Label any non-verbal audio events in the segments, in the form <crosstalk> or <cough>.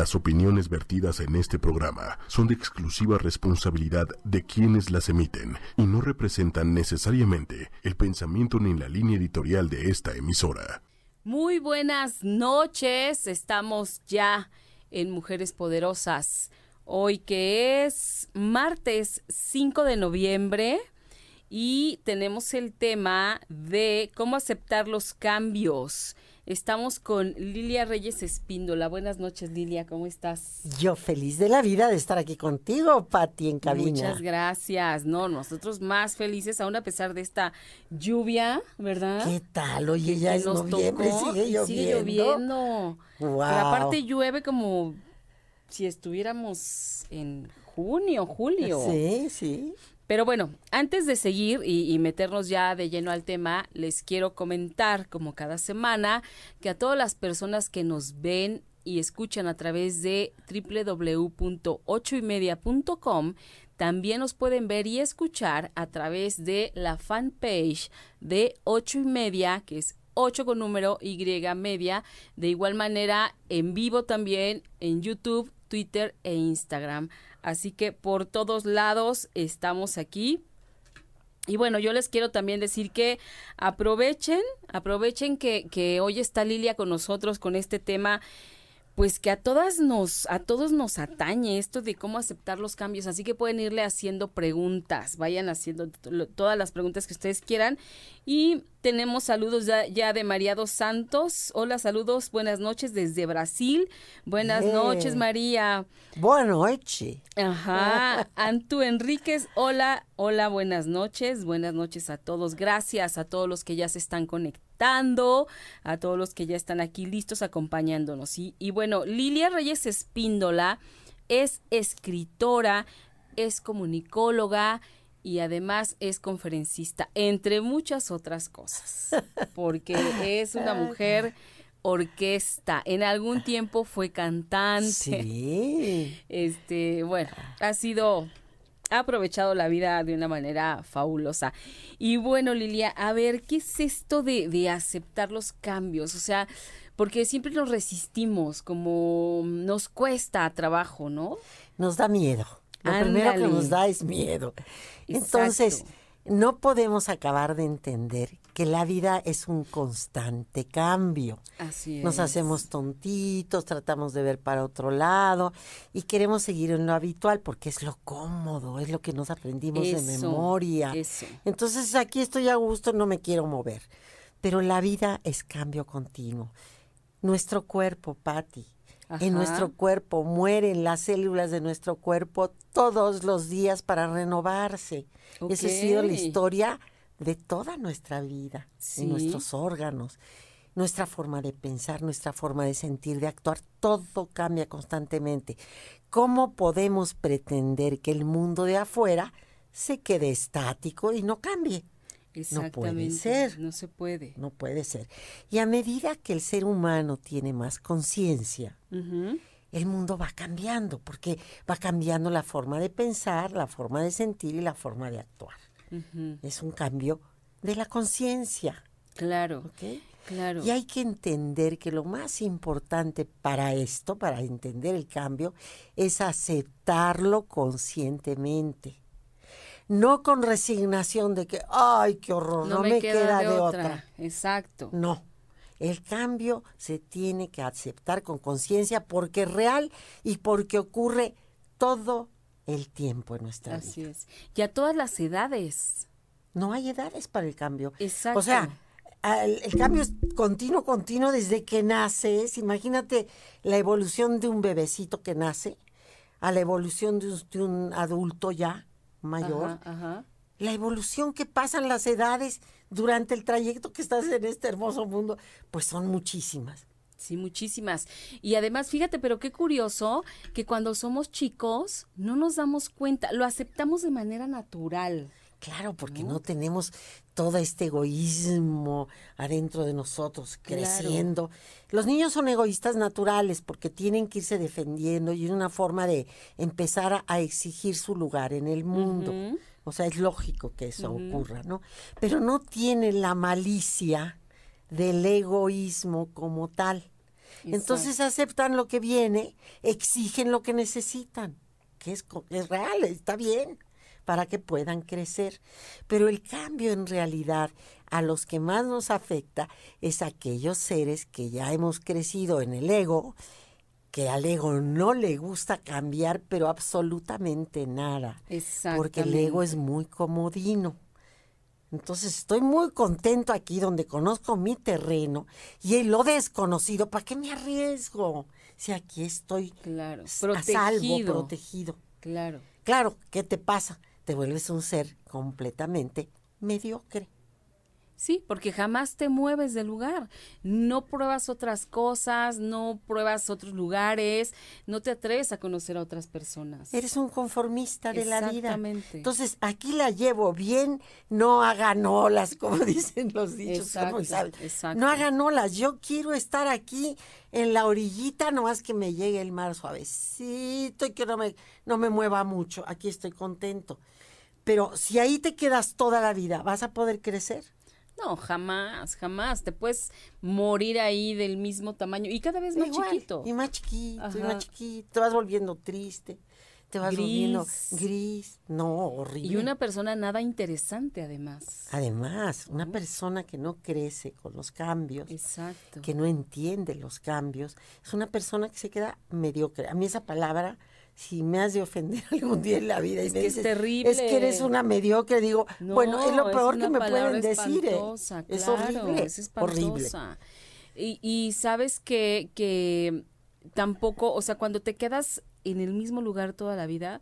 Las opiniones vertidas en este programa son de exclusiva responsabilidad de quienes las emiten y no representan necesariamente el pensamiento ni la línea editorial de esta emisora. Muy buenas noches, estamos ya en Mujeres Poderosas. Hoy que es martes 5 de noviembre y tenemos el tema de cómo aceptar los cambios. Estamos con Lilia Reyes Espíndola. Buenas noches, Lilia, ¿cómo estás? Yo feliz de la vida de estar aquí contigo, Pati, en cabina. Muchas gracias. No, nosotros más felices, aún a pesar de esta lluvia, ¿verdad? ¿Qué tal? Oye, ya es noviembre, sigue lloviendo. Sigue lloviendo. Wow. Pero aparte llueve como si estuviéramos en junio, julio. Sí, sí. Pero bueno, antes de seguir y, meternos ya de lleno al tema, les quiero comentar, como cada semana, que a todas las personas que nos ven y escuchan a través de www.ochoymedia.com, también nos pueden ver y escuchar a través de la fanpage de ocho y media, que es 8 con número Y media. De igual manera, en vivo también en YouTube, Twitter e Instagram. Así que por todos lados estamos aquí. Y bueno, yo les quiero también decir que aprovechen, aprovechen que, que hoy está Lilia con nosotros con este tema pues que a todas nos, a todos nos atañe esto de cómo aceptar los cambios, así que pueden irle haciendo preguntas, vayan haciendo todas las preguntas que ustedes quieran y tenemos saludos ya, ya, de María dos Santos. Hola, saludos, buenas noches desde Brasil. Buenas noches, María. Buenas noches. Ajá. <laughs> Antu Enríquez, hola, hola, buenas noches. Buenas noches a todos. Gracias a todos los que ya se están conectando, a todos los que ya están aquí listos acompañándonos. Y, y bueno, Lilia Reyes Espíndola es escritora, es comunicóloga, y además es conferencista, entre muchas otras cosas, <laughs> porque es una mujer orquesta, en algún tiempo fue cantante. Sí. Este, bueno, ha sido ha aprovechado la vida de una manera fabulosa. Y bueno, Lilia, a ver, ¿qué es esto de, de aceptar los cambios? O sea, porque siempre nos resistimos, como nos cuesta trabajo, ¿no? Nos da miedo. Lo Ándale. primero que nos da es miedo. Entonces, no podemos acabar de entender que la vida es un constante cambio. Así es. Nos hacemos tontitos, tratamos de ver para otro lado y queremos seguir en lo habitual porque es lo cómodo, es lo que nos aprendimos de Eso, memoria. eso. Entonces aquí estoy a gusto, no me quiero mover. Pero la vida es cambio continuo. Nuestro cuerpo, Patti, Ajá. en nuestro cuerpo mueren las células de nuestro cuerpo todos los días para renovarse. Esa ha sido la historia de toda nuestra vida, Sí. de nuestros órganos, nuestra forma de pensar, nuestra forma de sentir, de actuar, todo cambia constantemente. ¿Cómo podemos pretender que el mundo de afuera se quede estático y no cambie? No puede ser. No se puede. No puede ser. Y a medida que el ser humano tiene más conciencia, el mundo va cambiando, porque va cambiando la forma de pensar, la forma de sentir y la forma de actuar. Es un cambio de la conciencia. Claro, ¿ok? claro. Y hay que entender que lo más importante para esto, para entender el cambio, es aceptarlo conscientemente. No con resignación de que, ay, qué horror, no, me, queda, de otra. Exacto. No. El cambio se tiene que aceptar con conciencia porque es real y porque ocurre todo el tiempo en nuestra Así vida. es. Y a todas las edades. No hay edades para el cambio. Exacto. O sea, el, el cambio es continuo, continuo desde que naces. Imagínate la evolución de un bebecito que nace a la evolución de un, de un adulto ya mayor. Ajá, ajá. La evolución que pasan las edades durante el trayecto que estás en este hermoso mundo, pues son muchísimas. Sí, muchísimas. Y además, fíjate, pero qué curioso que cuando somos chicos no nos damos cuenta, lo aceptamos de manera natural. Claro, porque no, tenemos todo este egoísmo adentro de nosotros Claro. creciendo. Los niños son egoístas naturales porque tienen que irse defendiendo y es una forma de empezar a, a exigir su lugar en el mundo. O sea, es lógico que eso ocurra, ¿no? Pero no tiene la malicia del egoísmo como tal. Entonces aceptan lo que viene, exigen lo que necesitan, que es, es real, está bien, para que puedan crecer. Pero el cambio en realidad a los que más nos afecta es aquellos seres que ya hemos crecido en el ego, que al ego no le gusta cambiar, pero absolutamente nada. Porque el ego es muy comodino. Entonces estoy muy contento aquí donde conozco mi terreno y lo desconocido, ¿para qué me arriesgo? Si aquí estoy claro, a salvo, protegido. Claro. Claro, ¿qué te pasa? Te vuelves un ser completamente mediocre. Sí, porque jamás te mueves del lugar. No pruebas otras cosas, no pruebas otros lugares, no te atreves a conocer a otras personas. Eres un conformista de la vida. Entonces, aquí la llevo bien, no hagan olas, <laughs> como dicen los dichos. No hagan olas, yo quiero estar aquí en la orillita, nomás que me llegue el mar suavecito y que no me, no me mueva mucho. Aquí estoy contento. Pero si ahí te quedas toda la vida, ¿vas a poder crecer? No, jamás, jamás. Te puedes morir ahí del mismo tamaño y cada vez más chiquito. Y más chiquito, y más chiquito. Te vas volviendo triste, te vas volviendo gris. No, horrible. Y una persona nada interesante además. Además, una persona que no crece con los cambios, Exacto. que no entiende los cambios, es una persona que se queda mediocre. A mí esa palabra si me has de ofender <laughs> algún día en la vida es y me es terrible. es que eres una mediocre, digo, bueno, es lo peor que me pueden decir. ¿eh? Es horrible. Es espantosa. Y, y sabes que, que tampoco, o sea, cuando te quedas en el mismo lugar toda la vida,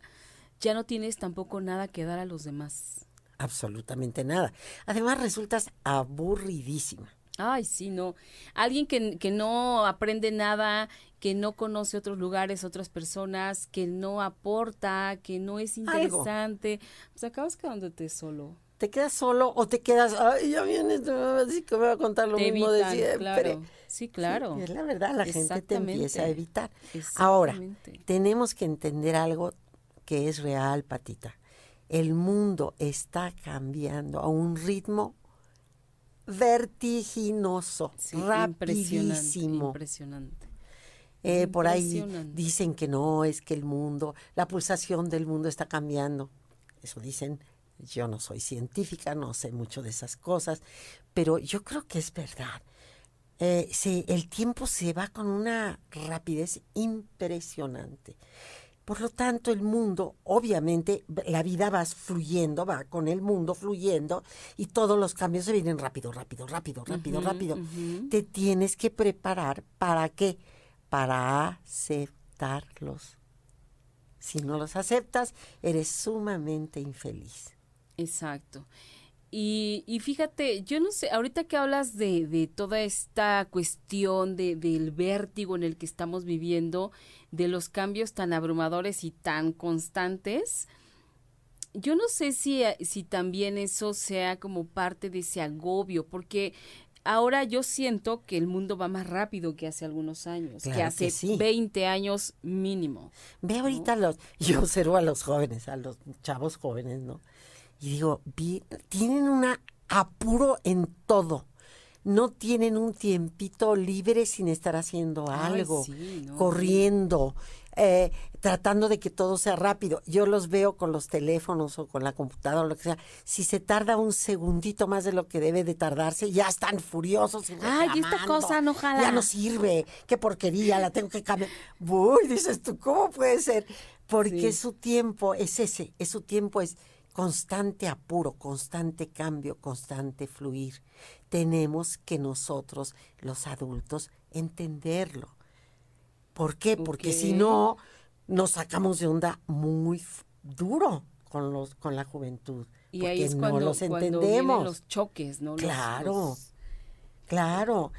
ya no tienes tampoco nada que dar a los demás. Absolutamente nada. Además resultas aburridísima. Ay, sí, no. Alguien que, que no aprende nada, que no conoce otros lugares, otras personas, que no aporta, que no es interesante, pues acabas quedándote solo. Te quedas solo o te quedas, ay, ya viene, así que me va a contar lo mismo de siempre. Claro. Sí, claro. es la verdad, la gente te empieza a evitar. Ahora, tenemos que entender algo que es real, Patita. El mundo está cambiando a un ritmo vertiginoso, rapidísimo. Impresionante. Eh, por ahí dicen que no, es que el mundo, la pulsación del mundo está cambiando. Eso dicen, yo no soy científica, no sé mucho de esas cosas, pero yo creo que es verdad. Eh, el tiempo se va con una rapidez impresionante. Por lo tanto, el mundo, obviamente, la vida va fluyendo, va con el mundo fluyendo y todos los cambios se vienen rápido, rápido, rápido, rápido, rápido. Te tienes que preparar para qué? Para aceptarlos. Si no los aceptas, eres sumamente infeliz. Exacto. Y, y, fíjate, yo no sé, ahorita que hablas de, de toda esta cuestión de, del vértigo en el que estamos viviendo, de los cambios tan abrumadores y tan constantes, yo no sé si, eh, si también eso sea como parte de ese agobio, porque ahora yo siento que el mundo va más rápido que hace algunos años, que hace 20 años mínimo. Ve ahorita los, <laughs> yo observo a los jóvenes, a los chavos jóvenes, ¿no? Y digo, tienen un apuro en todo. No tienen un tiempito libre sin estar haciendo algo, corriendo, eh, tratando de que todo sea rápido. Yo los veo con los teléfonos o con la computadora o lo que sea. Si se tarda un segundito más de lo que debe de tardarse, ya están furiosos. Y Ay, esta cosa no jala. Ya no sirve. Qué porquería, la tengo que cambiar. Uy, dices tú, ¿cómo puede ser? Porque su tiempo es ese, es su tiempo es constante apuro, constante cambio, constante fluir. Tenemos que nosotros, los adultos, entenderlo. ¿Por qué? Porque si no, nos sacamos de onda muy duro con, los, con la juventud. Y ahí es cuando, no los entendemos. los choques, ¿no? Claro, claro.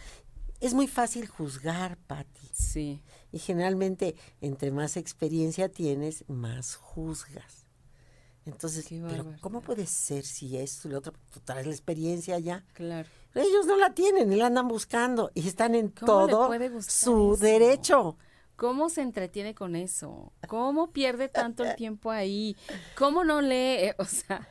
Es muy fácil juzgar, Patti. Sí. Y generalmente, entre más experiencia tienes, más juzgas. Entonces, pero ¿cómo puede ser si esto y lo otro? Tú traes la experiencia ya. Claro. Ellos no la tienen y la andan buscando y están en todo su derecho. ¿Cómo se entretiene con eso? ¿Cómo pierde tanto el tiempo ahí? ¿Cómo no lee? O sea,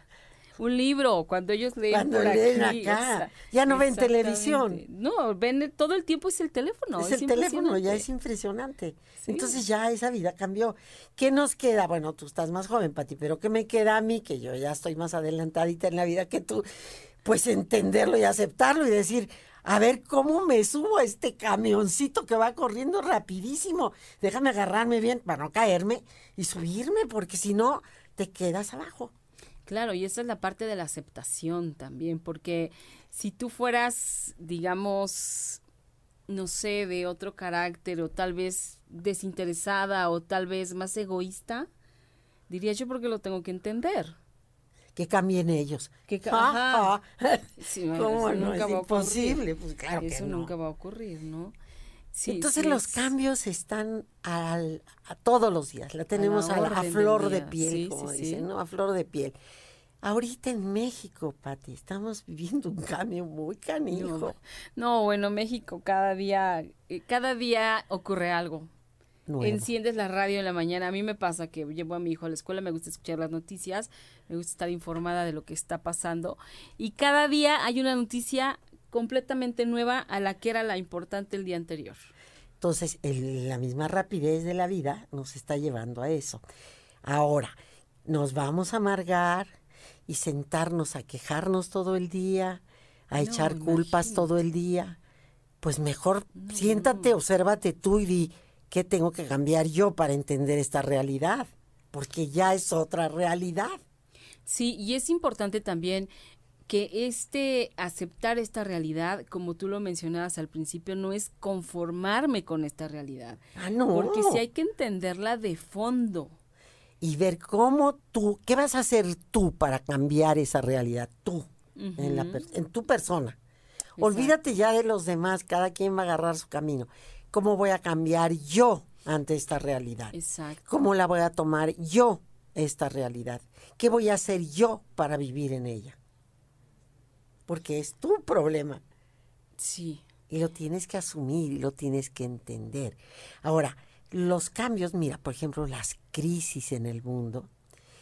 un libro, cuando ellos leen Cuando por leen aquí, acá. Ya no ven televisión. No, ven todo el tiempo es el teléfono. es el teléfono, ya es impresionante. impresionante. Sí. Entonces ya esa vida cambió. ¿Qué nos queda? Bueno, tú estás más joven, Pati, pero ¿qué me queda a mí? Que yo ya estoy más adelantadita en la vida que tú. Pues entenderlo y aceptarlo y decir, a ver cómo me subo a este camioncito que va corriendo rapidísimo. Déjame agarrarme bien para no caerme y subirme, porque si no, te quedas abajo. Claro, y esa es la parte de la aceptación también, porque si tú fueras, digamos, no sé, de otro carácter o tal vez desinteresada o tal vez más egoísta, diría yo porque lo tengo que entender. Que cambien ellos. Que ca- Ja. <laughs> Sí, bueno, ¿Cómo eso no? nunca Es va a ocurrir. imposible. Pues claro que Eso no. nunca va a ocurrir, ¿no? Sí, Entonces sí los es- cambios están al, a todos los días, la tenemos a, la- flor de piel, como dicen, ¿no? A flor de piel. Ahorita en México, Pati, estamos <laughs> viviendo un cambio muy canijo. No, no, bueno, México cada día, eh, cada día ocurre algo. Nuevo. Enciendes la radio en la mañana. A mí me pasa que llevo a mi hijo a la escuela, me gusta escuchar las noticias, me gusta estar informada de lo que está pasando. Y cada día hay una noticia completamente nueva a la que era la importante el día anterior. Entonces, el- la misma rapidez de la vida nos está llevando a eso. Ahora, nos vamos a amargar y sentarnos a quejarnos todo el día, a No, echar culpas todo el día. Pues mejor siéntate, obsérvate tú y di qué tengo que cambiar yo para entender esta realidad, porque ya es otra realidad. Sí, y es importante también que este aceptar esta realidad, como tú lo mencionabas al principio, no es conformarme con esta realidad. Ah, no. Porque sí hay que entenderla de fondo. y ver cómo tú, qué vas a hacer tú para cambiar esa realidad, tú, en, la en tu persona. Olvídate ya de los demás, cada quien va a agarrar su camino. ¿Cómo voy a cambiar yo ante esta realidad? Exacto. ¿Cómo la voy a tomar yo esta realidad? ¿Qué voy a hacer yo para vivir en ella? Porque es tu problema Sí. y lo tienes que asumir y lo tienes que entender. Ahora, los cambios, mira, por ejemplo, las crisis en el mundo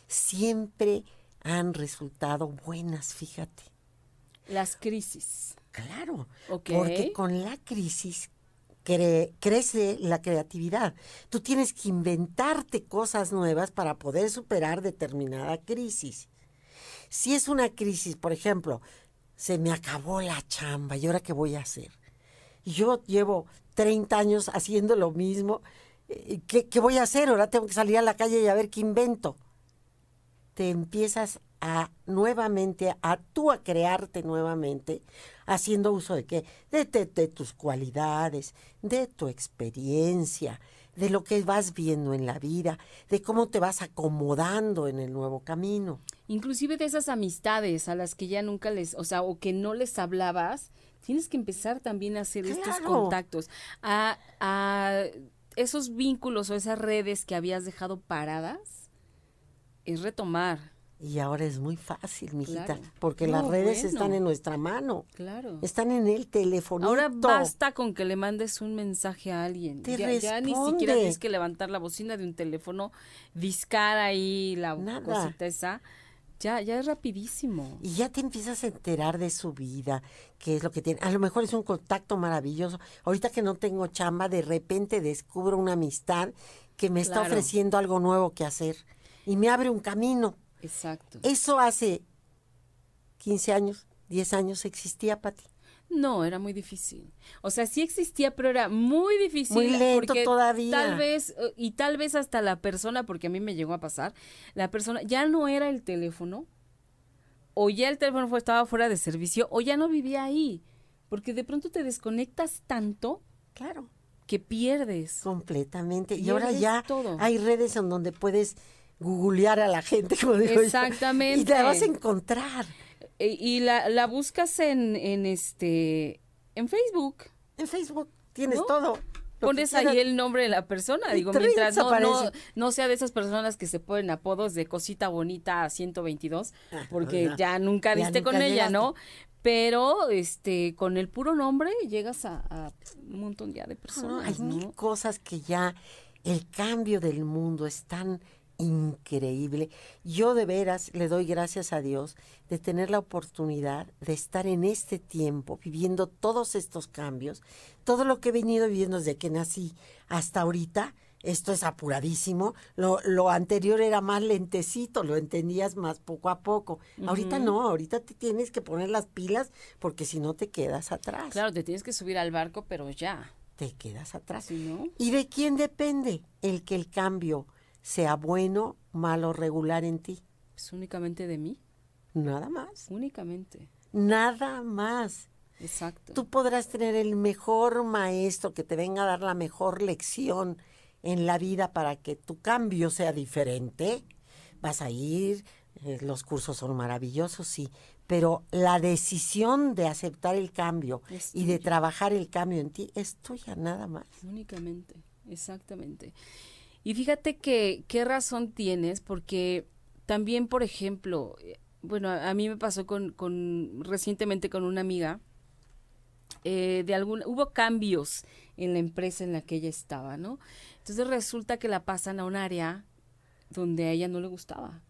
siempre han resultado buenas, fíjate. Las crisis. Claro, porque con la crisis cre- crece la creatividad. Tú tienes que inventarte cosas nuevas para poder superar determinada crisis. Si es una crisis, por ejemplo, se me acabó la chamba, ¿y ahora qué voy a hacer? Yo llevo 30 años haciendo lo mismo. eh, ¿Qué, qué voy a hacer? Ahora tengo que salir a la calle y a ver qué invento. Te empiezas a nuevamente, a tú a crearte nuevamente, haciendo uso de qué? De, de- de tus cualidades, de tu experiencia, de lo que vas viendo en la vida, de cómo te vas acomodando en el nuevo camino. Inclusive de esas amistades a las que ya nunca les, o sea, o que no les hablabas, tienes que empezar también a hacer estos Claro. contactos, a, a esos vínculos o esas redes que habías dejado paradas, es retomar. Y ahora es muy fácil, mijita, Claro. porque No, las redes bueno. están en nuestra mano, Claro. están en el teléfono. Ahora basta con que le mandes un mensaje a alguien. Te ya, ya ni siquiera tienes que levantar la bocina de un teléfono, discar ahí la Nada. cosita esa. Ya, ya es rapidísimo. Y ya te empiezas a enterar de su vida, qué es lo que tiene. A lo mejor es un contacto maravilloso. Ahorita que no tengo chamba, de repente descubro una amistad que me está Claro. ofreciendo algo nuevo que hacer y me abre un camino. Exacto. Eso hace 15 años, 10 años existía, Pati. No, era muy difícil. O sea, sí existía, pero era muy difícil. Muy lento porque todavía. Tal vez, eh, y tal vez hasta la persona, porque a mí me llegó a pasar, la persona ya no era el teléfono, o ya el teléfono fue, estaba fuera de servicio, o ya no vivía ahí. Porque de pronto te desconectas tanto Claro. que pierdes. Completamente. Y ahora ya todo. hay redes en donde puedes googlear a la gente, como digo yo, Exactamente. y te la vas a encontrar E- y la, la buscas en, en este en Facebook. en Facebook. Tienes ¿No? todo. Pones ahí el nombre de la persona, digo, mientras no, no, no sea de esas personas que se ponen apodos de cosita bonita a 122, porque ajá. ya nunca Ah, Ya diste con ella. ¿no? Pero este con el puro nombre llegas a, a un montón ya de No, personas, hay ¿no? mil cosas que ya el cambio del mundo es tan increíble. Yo de veras le doy gracias a Dios de tener la oportunidad de estar en este tiempo viviendo todos estos cambios, todo lo que he venido viviendo desde que nací hasta ahorita. Esto es apuradísimo. Lo, lo anterior era más lentecito, lo entendías más poco a poco. Ahorita no, ahorita te tienes que poner las pilas porque si no te quedas atrás. Claro, te tienes que subir al barco, pero ya. Te quedas atrás. ¿Sí, no? ¿Y de quién depende el que el cambio sea bueno, malo, regular en ti? Es únicamente de mí, Nada más. únicamente. Nada más. Exacto. Tú podrás tener el mejor maestro que te venga a dar la mejor lección en la vida para que tu cambio sea diferente. Vas a ir, eh, los cursos son maravillosos, sí, pero la decisión de aceptar el cambio Es y de trabajar el cambio en ti es tuya, nada más. Únicamente, exactamente. Y fíjate que qué razón tienes, porque también, por ejemplo, eh, bueno, a, mí me pasó con, con recientemente con una amiga, eh, de algún, hubo cambios en la empresa en la que ella estaba, ¿no? Entonces resulta que la pasan a un área donde a ella no le gustaba.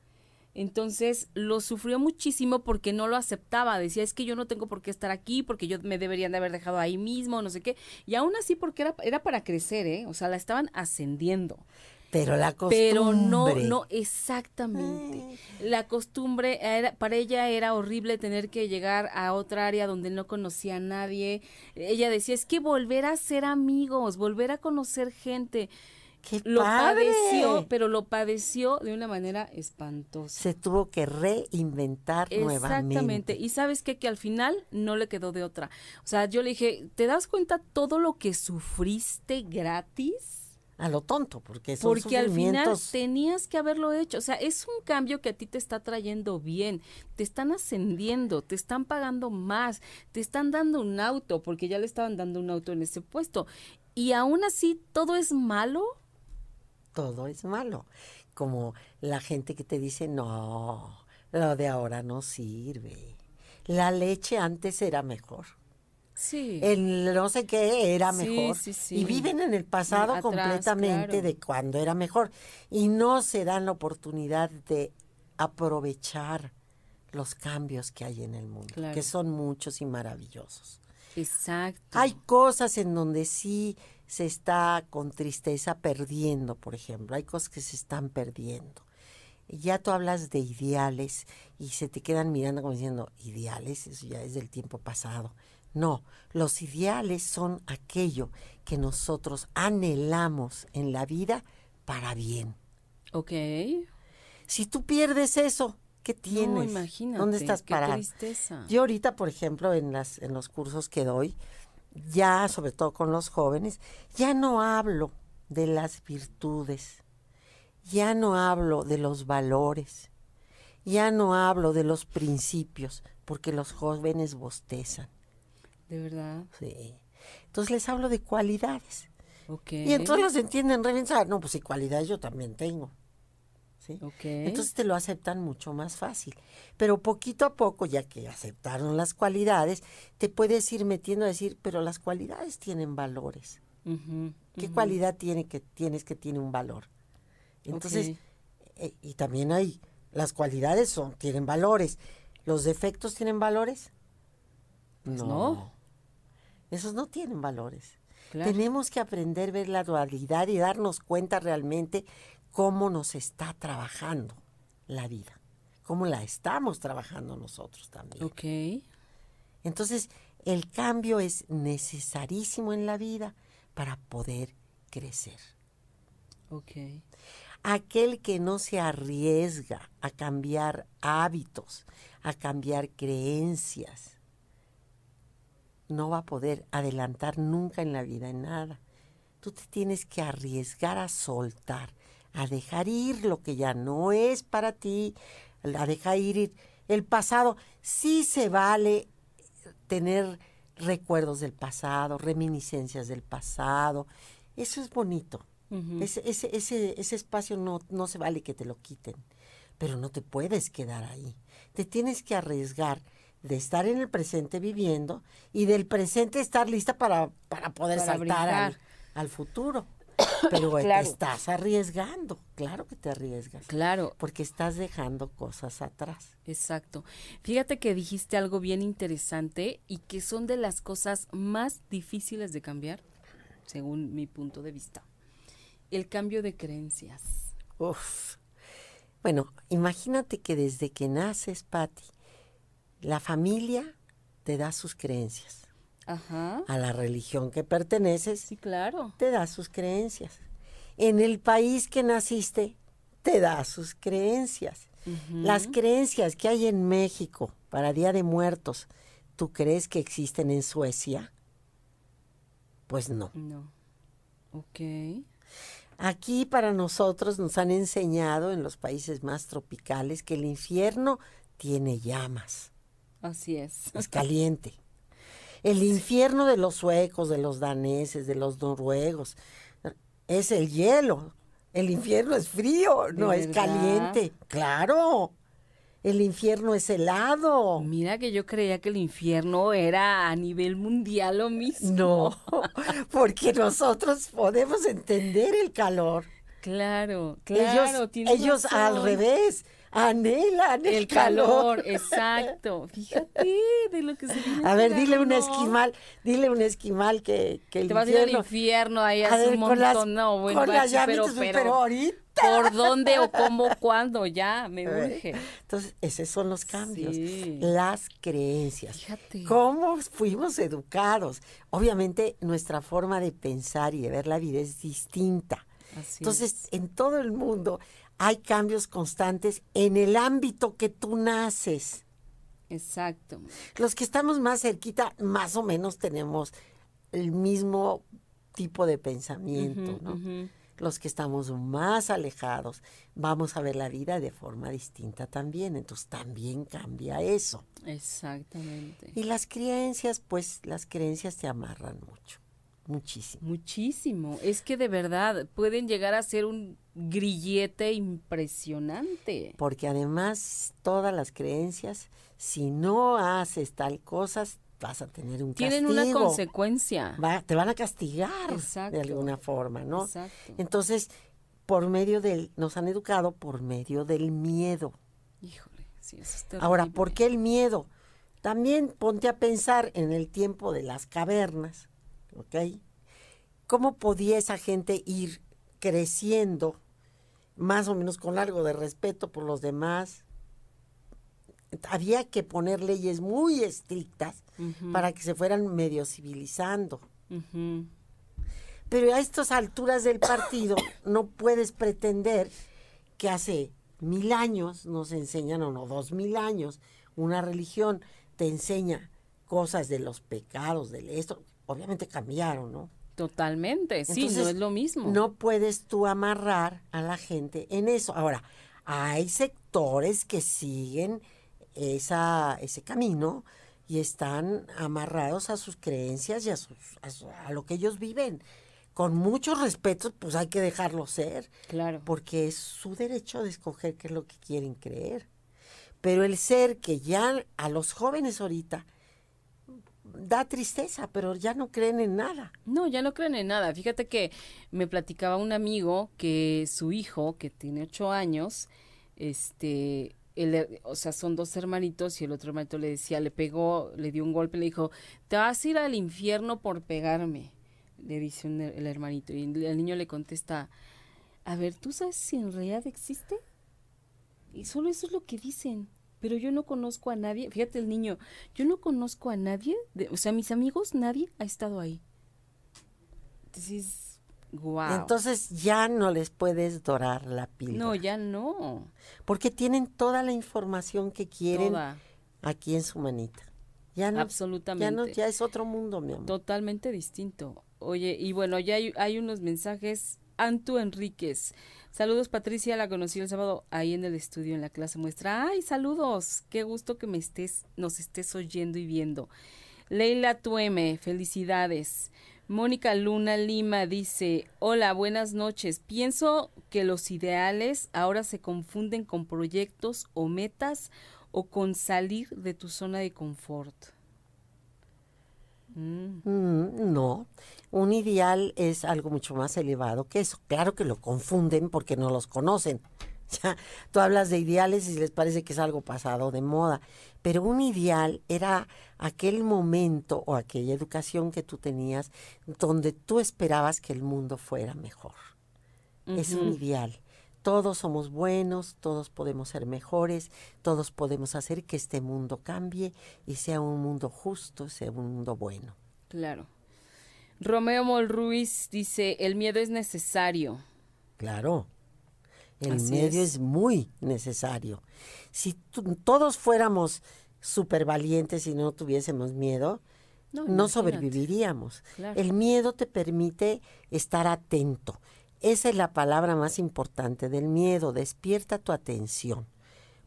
Entonces lo sufrió muchísimo porque no lo aceptaba. Decía, es que yo no tengo por qué estar aquí, porque yo me deberían de haber dejado ahí mismo, no sé qué. Y aún así porque era, era para crecer, ¿eh? O sea, la estaban ascendiendo. Pero la costumbre. Pero no, no, exactamente. La costumbre, era, para ella era horrible tener que llegar a otra área donde no conocía a nadie. Ella decía, es que volver a ser amigos, volver a conocer gente. ¡Qué Lo padre! padeció, pero lo padeció de una manera espantosa. Se tuvo que reinventar Exactamente. nuevamente. Y sabes qué? que al final no le quedó de otra. O sea, yo le dije, ¿te das cuenta todo lo que sufriste gratis? A lo tonto, porque son Porque al final tenías que haberlo hecho. O sea, es un cambio que a ti te está trayendo bien. Te están ascendiendo, te están pagando más, te están dando un auto, porque ya le estaban dando un auto en ese puesto. Y aún así, todo es malo. Todo es malo. Como la gente que te dice, no, lo de ahora no sirve. La leche antes era mejor. Sí. El no sé qué era Sí, mejor. sí, sí. Y viven en el pasado Atrás, completamente claro. de cuando era mejor. Y no se dan la oportunidad de aprovechar los cambios que hay en el mundo, Claro. que son muchos y maravillosos. Exacto. Hay cosas en donde sí se está con tristeza perdiendo, por ejemplo. Hay cosas que se están perdiendo. Ya tú hablas de ideales y se te quedan mirando como diciendo, ideales, eso ya es del tiempo pasado. No, los ideales son aquello que nosotros anhelamos en la vida para bien. Ok. Si tú pierdes eso, ¿qué tienes? No, imagínate. ¿Dónde estás qué parado? tristeza. Yo ahorita, por ejemplo, en las en los cursos que doy, ya sobre todo con los jóvenes, ya no hablo de las virtudes, ya no hablo de los valores, ya no hablo de los principios, porque los jóvenes bostezan. De verdad. Sí. Entonces les hablo de cualidades. Y entonces los entienden re bien, no, pues si cualidades yo también tengo. Entonces te lo aceptan mucho más fácil. Pero poquito a poco, ya que aceptaron las cualidades, te puedes ir metiendo a decir, pero las cualidades tienen valores. ¿Qué cualidad tiene que tienes que tiene un valor? Entonces, eh, y también hay, las cualidades son, tienen valores. ¿Los defectos tienen valores? Pues no. Esos no tienen valores. Claro. Tenemos que aprender a ver la dualidad y darnos cuenta realmente cómo nos está trabajando la vida, cómo la estamos trabajando nosotros también. Ok. Entonces, el cambio es necesarísimo en la vida para poder crecer. Ok. Aquel que no se arriesga a cambiar hábitos, a cambiar creencias, no va a poder adelantar nunca en la vida en nada. Tú te tienes que arriesgar a soltar, a dejar ir lo que ya no es para ti, a dejar ir el pasado. Sí se vale tener recuerdos del pasado, reminiscencias del pasado. Eso es bonito. Ese, ese, ese, ese espacio no, no se vale que te lo quiten, pero no te puedes quedar ahí. Te tienes que arriesgar de estar en el presente viviendo y del presente estar lista para, para poder Para saltar al futuro. Pero te Claro. estás arriesgando, claro que te arriesgas, Claro, porque estás dejando cosas atrás. exacto. Fíjate que dijiste algo bien interesante y que son de las cosas más difíciles de cambiar, según mi punto de vista. El cambio de creencias. Uf. Bueno, imagínate que desde que naces, Patti, la familia te da sus creencias. Ajá. A la religión que perteneces, Sí, claro. te da sus creencias. En el país que naciste, te da sus creencias. Las creencias que hay en México para Día de Muertos, ¿tú crees que existen en Suecia? Pues no. No. Ok. Aquí para nosotros nos han enseñado en los países más tropicales que el infierno tiene llamas, Así es. es caliente. El infierno de los suecos, de los daneses, de los noruegos, es el hielo. El infierno es frío, no es verdad? caliente. Claro. El infierno es helado. Mira que yo creía que el infierno era a nivel mundial lo mismo. No, <laughs> porque nosotros podemos entender el calor. Claro, claro. ellos al revés anhelan el, El calor. calor, exacto. Fíjate de lo que se viene A ver, dile un esquimal, dile un esquimal que, que el Te vas a ir al infierno. ahí A ver, un con montón. las, no, bueno, con las pero, pero, pero ahorita. ¿Por dónde o cómo, cuándo? Ya, me urge. Entonces, esos son los cambios, Sí. las creencias. Fíjate. ¿Cómo fuimos educados? Obviamente, nuestra forma de pensar y de ver la vida es distinta. Así Entonces, en todo el mundo hay cambios constantes en el ámbito que tú naces. Exacto. Los que estamos más cerquita, más o menos tenemos el mismo tipo de pensamiento, ¿no? Los que estamos más alejados, vamos a ver la vida de forma distinta también, entonces también cambia eso. Exactamente. Y las creencias, pues las creencias te amarran mucho, muchísimo. Muchísimo. Es que de verdad pueden llegar a ser un grillete impresionante. Porque además todas las creencias, si no haces tal cosas, vas a tener un Tienen castigo. una consecuencia. Va- te van a castigar Exacto. de alguna forma, ¿no? Exacto. Entonces, por medio del, nos han educado por medio del miedo. Híjole, sí, eso es Ahora. ¿por qué el miedo? También ponte a pensar en el tiempo de las cavernas, ¿ok? ¿Cómo podía esa gente ir creciendo más o menos con algo de respeto por los demás? Había que poner leyes muy estrictas para que se fueran medio civilizando. Pero a estas alturas del partido <coughs> no puedes pretender que hace mil años nos enseñan, o no, dos mil años, una religión te enseña cosas de los pecados, del esto. Obviamente cambiaron, ¿no? Totalmente, sí, no Entonces, es lo mismo. No puedes tú amarrar a la gente en eso. Ahora, hay sectores que siguen esa, ese camino y están amarrados a sus creencias y a, sus, a, su- a lo que ellos viven. Con mucho respeto, pues hay que dejarlo ser, Claro. porque es su derecho de escoger qué es lo que quieren creer. Pero el ser que ya a los jóvenes ahorita da tristeza, pero ya no creen en nada. No, ya no creen en nada. Fíjate que me platicaba un amigo que su hijo, que tiene ocho años, este, el o sea, son dos hermanitos y el otro hermanito le decía, le pegó, le dio un golpe, le dijo, te vas a ir al infierno por pegarme, le dice el hermanito. Y el niño le contesta, a ver, ¿tú sabes si en realidad existe? Y solo eso es lo que dicen. Pero yo no conozco a nadie, fíjate el niño, yo no conozco a nadie, de- o sea, mis amigos, nadie ha estado ahí. Entonces, wow. Entonces ya no les puedes dorar la píldora. no, ya no. Porque tienen toda la información que quieren Toda. aquí en su manita. Ya no, Absolutamente. Ya no, ya es otro mundo, mi amor. Totalmente distinto. Oye, y bueno, ya hay, hay unos mensajes. Antu Enríquez. Saludos, Patricia. La conocí el sábado ahí en el estudio, en la clase muestra. ¡Ay, saludos! Qué gusto que me estés, nos estés oyendo y viendo. Leila Tueme, felicidades. Mónica Luna Lima dice, hola, buenas noches. Pienso que los ideales ahora se confunden con proyectos o metas o con salir de tu zona de confort. Mm, no, un ideal es algo mucho más elevado que eso. Claro que lo confunden porque no los conocen. <laughs> Ya, tú hablas de ideales y les parece que es algo pasado de moda, pero un ideal era aquel momento o aquella educación que tú tenías donde tú esperabas que el mundo fuera mejor. Es un ideal. Todos somos buenos, todos podemos ser mejores, todos podemos hacer que este mundo cambie y sea un mundo justo, sea un mundo bueno. Claro. Romeo Molruiz dice, el miedo es necesario. Claro. El miedo es. muy necesario. Si todos fuéramos súper valientes y no tuviésemos miedo, no, sobreviviríamos. El miedo te permite estar atento. Esa es la palabra más importante del miedo. Despierta tu atención.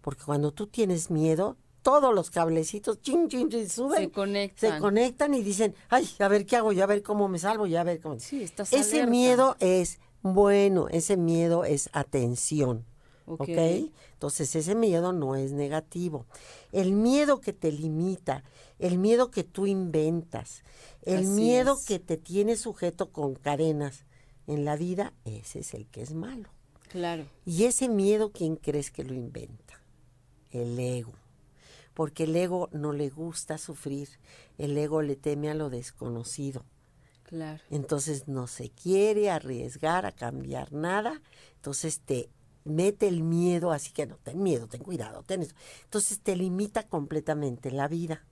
Porque cuando tú tienes miedo, todos los cablecitos chin, chin, suben, se conectan. se conectan y dicen, ay, a ver qué hago, ya a ver cómo me salvo, ya a ver cómo. Sí, estás Ese miedo es bueno, ese miedo es atención. ¿Ok? Entonces ese miedo no es negativo. El miedo que te limita, el miedo que tú inventas, el miedo que te tiene sujeto con cadenas en la vida, ese es el que es malo. Claro. Y ese miedo, ¿quién crees que lo inventa? El ego porque el ego no le gusta sufrir, el ego le teme a lo desconocido. Claro. Entonces no se quiere arriesgar a cambiar nada, entonces te mete el miedo, así que no, ten miedo, ten cuidado, ten eso. Entonces te limita completamente la vida.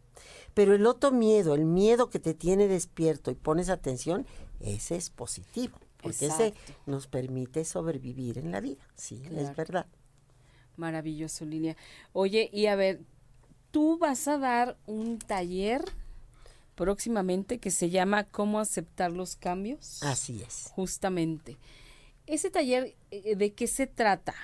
Pero el otro miedo, el miedo que te tiene despierto y pones atención, ese es positivo, porque ese nos permite sobrevivir en la vida, sí, es verdad. Maravilloso, Lilia. Oye, y a ver, tú vas a dar un taller próximamente que se llama Cómo aceptar los cambios. Así es. Justamente. Ese taller, eh, ¿de qué se trata?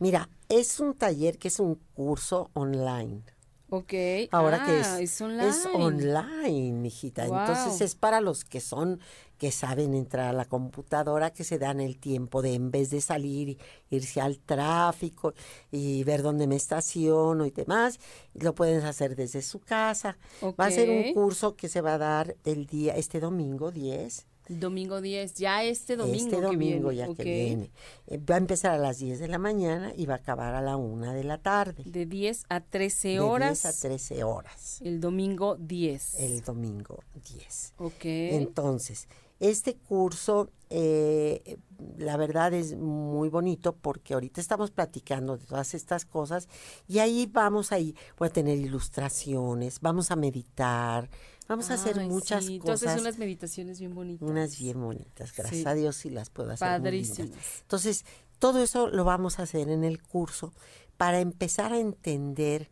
Mira, es un taller que es un curso online. Ok. Ahora que ah, es, online. Es online, hijita. Entonces es para los que son, que saben entrar a la computadora, que se dan el tiempo de en vez de salir, irse al tráfico y ver dónde me estaciono y demás, lo pueden hacer desde su casa. Va a ser un curso que se va a dar el día, este domingo 10 Domingo 10, ya este domingo. Este domingo ya que viene. Eh, va a empezar a las 10 de la mañana y va a acabar a la 1 de la tarde. De 10 a 13 horas. De 10 a 13 horas. El domingo 10. El domingo 10. Ok. Entonces, este curso, eh, la verdad es muy bonito porque ahorita estamos platicando de todas estas cosas y ahí vamos ahí, voy a tener ilustraciones, vamos a meditar, Vamos a hacer muchas sí. cosas. Entonces unas meditaciones bien bonitas. Unas bien bonitas, gracias a Dios sí las puedo hacer. Padrísimas. Entonces, todo eso lo vamos a hacer en el curso para empezar a entender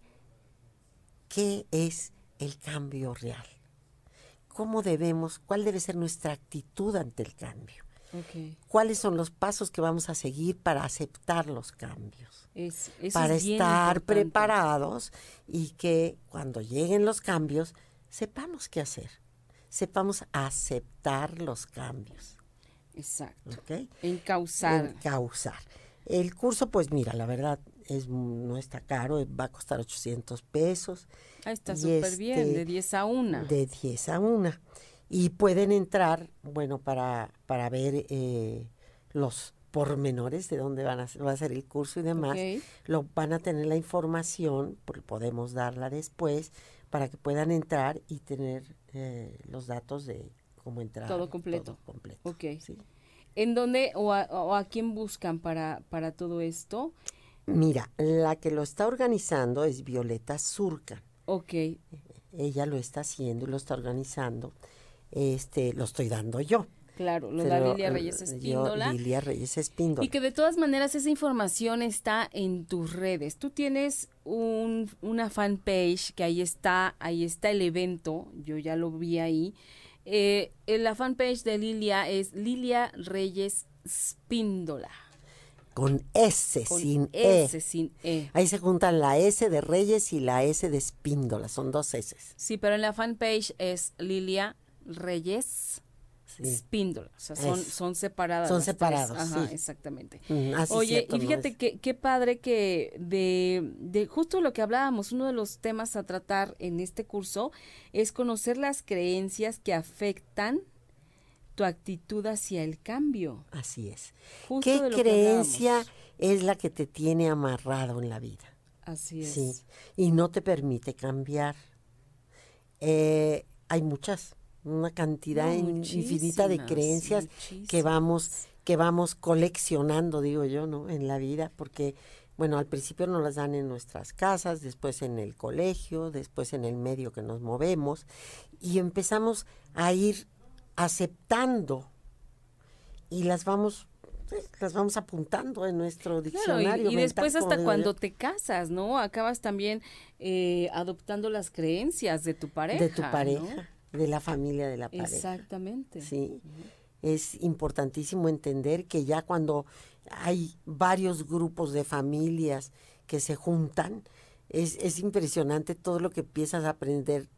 qué es el cambio real. Cómo debemos, cuál debe ser nuestra actitud ante el cambio. ¿Cuáles son los pasos que vamos a seguir para aceptar los cambios? para estar preparados y que cuando lleguen los cambios sepamos qué hacer, sepamos aceptar los cambios. Exacto. ¿Okay? Encauzar. Encauzar. El curso, pues mira, la verdad es no está caro, va a costar 800 pesos. Ah, está súper bien, de 10 a 1. De 10 a 1. Y pueden entrar, bueno, para, para ver eh, los pormenores de dónde van a, va a ser el curso y demás. Lo van a tener la información, podemos darla después, para que puedan entrar y tener eh, los datos de cómo entrar. Todo completo. Todo completo. Ok. ¿En dónde o a, quién buscan para, para todo esto? Mira, la que lo está organizando es Violeta Surca. Ok. Ella lo está haciendo y lo está organizando. Este, lo estoy dando yo. Claro, lo da Lilia Reyes Espíndola. Lilia Reyes Espíndola. Y que de todas maneras esa información está en tus redes. Tú tienes un, una fanpage que ahí está, ahí está el evento, yo ya lo vi ahí. Eh, la fanpage de Lilia es Lilia Reyes Espíndola. Con S, sin e. S, sin E. Ahí se juntan la S de Reyes y la S de Espíndola, son dos S. Sí, pero en la fanpage es Lilia Reyes O sea, son, son separadas. Son tres. separados, Ajá, sí. exactamente. Mm, así Oye, cierto, y fíjate es- que qué padre que de, de justo lo que hablábamos, uno de los temas a tratar en este curso es conocer las creencias que afectan tu actitud hacia el cambio. Así es. Justo ¿Qué creencia es la que te tiene amarrado en la vida? Así es. Sí, y no te permite cambiar. Eh, hay muchas, una cantidad No, infinita de muchísimas, creencias que vamos que vamos coleccionando, digo yo, ¿no? En la vida, porque bueno, al principio nos las dan en nuestras casas, después en el colegio, después en el medio que nos movemos y empezamos a ir aceptando y las vamos pues, las vamos apuntando en nuestro Claro, y- diccionario. y, mental, después hasta cuando yo. te casas, ¿no? Acabas también eh, adoptando las creencias de tu pareja. de tu ¿no? De la familia de la pareja. Exactamente. Sí. Es importantísimo entender que ya cuando hay varios grupos de familias que se juntan, es, es impresionante todo lo que empiezas a aprender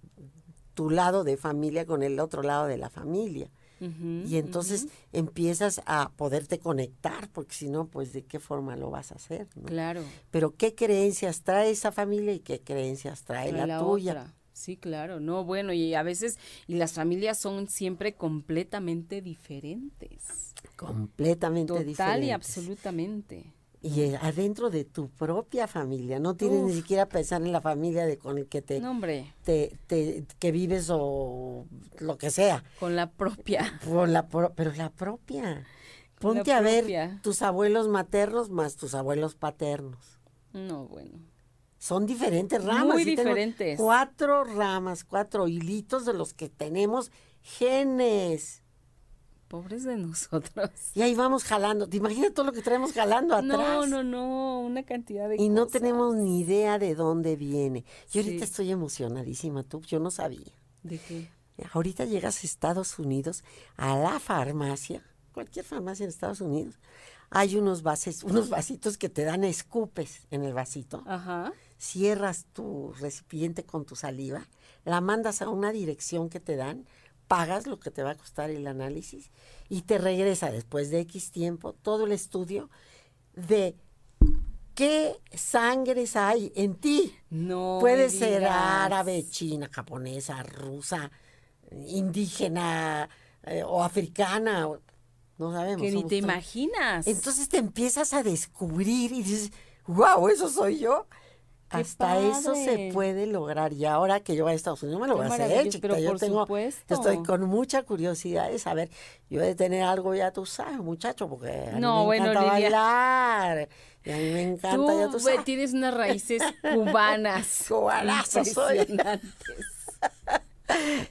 tu lado de familia con el otro lado de la familia. Y entonces empiezas a poderte conectar, porque si no, pues de qué forma lo vas a hacer. ¿no? Claro. Pero qué creencias trae esa familia y qué creencias trae Trae la, tuya. otra. Sí, claro. No, bueno, y a veces, y las familias son siempre completamente diferentes. Completamente Total diferentes. y absolutamente. Y eh, adentro de tu propia familia, no tienes ni siquiera pensar en la familia de con el que te, No, te, te- que vives o lo que sea, con la propia. por la pro- pero la propia. Ponte La a ver tus abuelos maternos más tus abuelos paternos. No, bueno. Son diferentes ramas. Muy diferentes. Cuatro ramas, cuatro hilitos de los que tenemos genes. Pobres de nosotros. Y ahí vamos jalando. ¿Te imaginas todo lo que traemos jalando atrás? No, no, no, una cantidad de Y no tenemos ni idea de dónde viene. Yo ahorita estoy emocionadísima, tú, yo no sabía. ¿De qué? Ahorita llegas a Estados Unidos, a la farmacia, cualquier farmacia en Estados Unidos, hay unos vases, unos vasitos que te dan escupes en el vasito. Ajá. Cierras tu recipiente con tu saliva, la mandas a una dirección que te dan, pagas lo que te va a costar el análisis y te regresa después de X tiempo todo el estudio de qué sangres hay en ti. No. Puede ser árabe, china, japonesa, rusa, indígena eh, o africana, no sabemos. Que ni te imaginas. Entonces te empiezas a descubrir y dices, wow, eso soy yo. ¡Qué Hasta eso se puede lograr. Y ahora que yo voy a Estados Unidos me lo voy a hacer, chiquita. pero yo por tengo, supuesto. estoy con mucha curiosidad de saber. Yo he de tener algo ya tú sabes, muchacho, porque a mí No, me bueno, encanta bailar. Y a mí me encanta, ya tú Tú, güey, sabes. tienes unas raíces <laughs> cubanas. <laughs> Cubanazo soy. <laughs>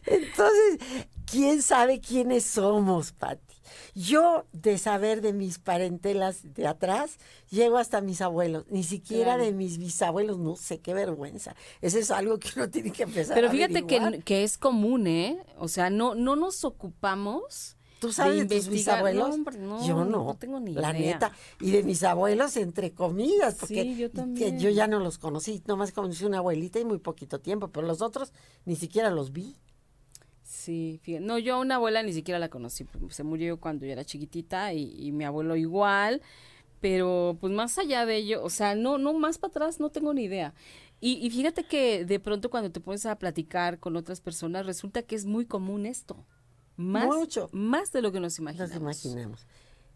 Entonces, ¿quién sabe quiénes somos, Pati? Yo, de saber de mis parentelas de atrás, llego hasta mis abuelos. Ni siquiera Claro. de mis bisabuelos, no sé, qué vergüenza. Eso es algo que uno <laughs> tiene que empezar Pero a fíjate que, que es común, ¿eh? O sea, no, no nos ocupamos. ¿Tú sabes de, tus bisabuelos? No, hombre, no, yo no, no. tengo ni La idea. neta. Y de mis abuelos, entre comillas, porque Sí, yo que yo ya no los conocí. Nomás conocí una abuelita y muy poquito tiempo, pero los otros ni siquiera los vi. Sí, fíjate. No, yo a una abuela ni siquiera la conocí. Se murió cuando yo era chiquitita y, y mi abuelo igual. Pero pues más allá de ello, o sea, no, no, más para atrás no tengo ni idea. Y, y fíjate que de pronto cuando te pones a platicar con otras personas, resulta que es muy común esto. Más, Mucho. más de lo que nos Nos imaginamos. imaginamos.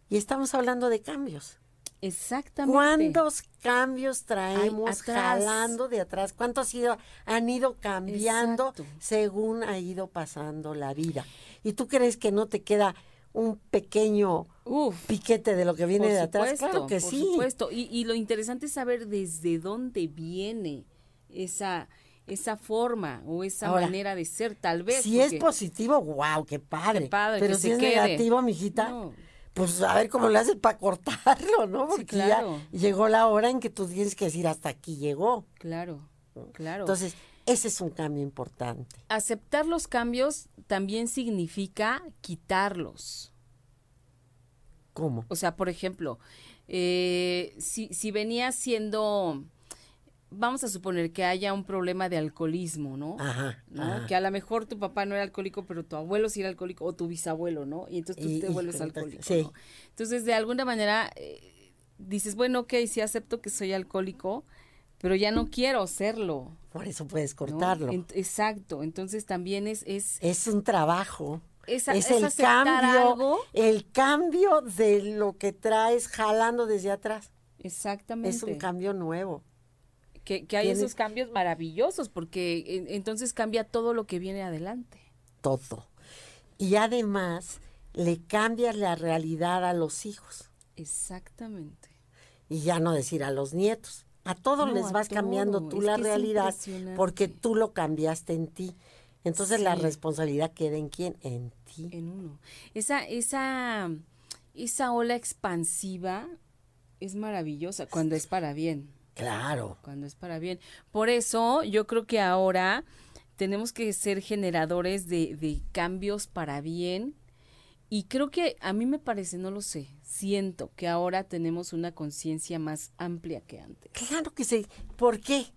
Y estamos hablando de cambios. Exactamente. ¿Cuántos cambios traemos jalando de atrás? ¿Cuántos ido- han ido cambiando Exacto. según ha ido pasando la vida? ¿Y tú crees que no te queda un pequeño Uf. piquete de lo que viene de atrás? supuesto, claro que por sí. supuesto. Y, y lo interesante es saber desde dónde viene esa, esa forma o esa Ahora, manera de ser, tal vez. Si es positivo, wow, qué padre. Qué padre, Pero que si se es quede. negativo, mijita, No. Pues a ver cómo le haces para cortarlo, ¿no? Sí, Porque claro. ya llegó la hora en que tú tienes que decir hasta aquí llegó. Claro, claro. Entonces, ese es un cambio importante. Aceptar los cambios también significa quitarlos. ¿Cómo? O sea, por ejemplo, eh, si, si venía siendo vamos a suponer que haya un problema de alcoholismo, ¿no? Ajá, ¿no? ajá. Que a lo mejor tu papá no era alcohólico, pero tu abuelo sí era alcohólico o tu bisabuelo, ¿no? Y entonces tú Y- te vuelves alcohólico. sí. ¿no? Entonces, de alguna manera, eh, dices, bueno, ok, sí acepto que soy alcohólico, pero ya no quiero serlo. Por eso puedes ¿no? cortarlo. Exacto. Entonces también es, es, es un trabajo. Es a- es es el cambio, algo. el cambio de lo que traes jalando desde atrás. exactamente. Es un cambio nuevo. Que, que hay Tiene- esos cambios maravillosos, porque en- entonces cambia todo lo que viene adelante. todo. Y además le cambias la realidad a los hijos. Exactamente. Y ya no decir a los nietos. A todos No, les vas cambiando tú Es la realidad porque tú lo cambiaste en ti. Entonces la responsabilidad queda en quién? En ti. En uno. Esa, esa, esa ola expansiva es maravillosa cuando es para bien. Claro. Cuando es para bien. Por eso yo creo que ahora tenemos que ser generadores de, de cambios para bien. Y creo que a mí me parece, no lo sé, siento que ahora tenemos una conciencia más amplia que antes. Claro que sí. ¿Por qué?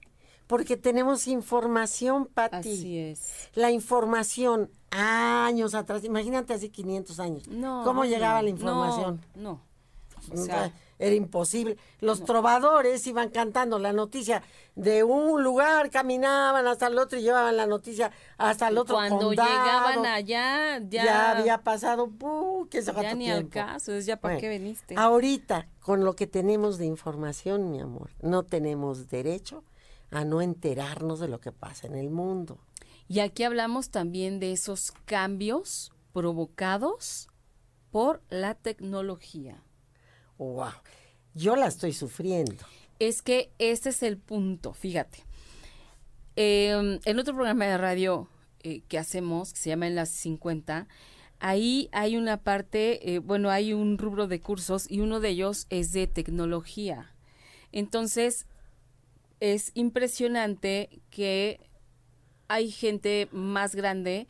Porque tenemos información, Pati. Así es. La información años atrás, imagínate hace 500 años. No. ¿Cómo no, llegaba la no, información? No. O O sea, sea, era imposible. Los trovadores iban cantando la noticia de un lugar, caminaban hasta el otro y llevaban la noticia hasta el otro cuando condado. llegaban allá, ya, ya, había pasado, ¡puh! ¿qué ya ni al tiempo? caso, es ya para Bueno, qué veniste. Ahorita, con lo que tenemos de información, mi amor, no tenemos derecho a no enterarnos de lo que pasa en el mundo. Y aquí hablamos también de esos cambios provocados por la tecnología. ¡Wow! Yo la estoy sufriendo. Es que este es el punto, fíjate. Eh, en otro programa de radio eh, que hacemos, que se llama En las 50, ahí hay una parte, eh, bueno, hay un rubro de cursos y uno de ellos es de tecnología. Entonces, es impresionante que hay gente más grande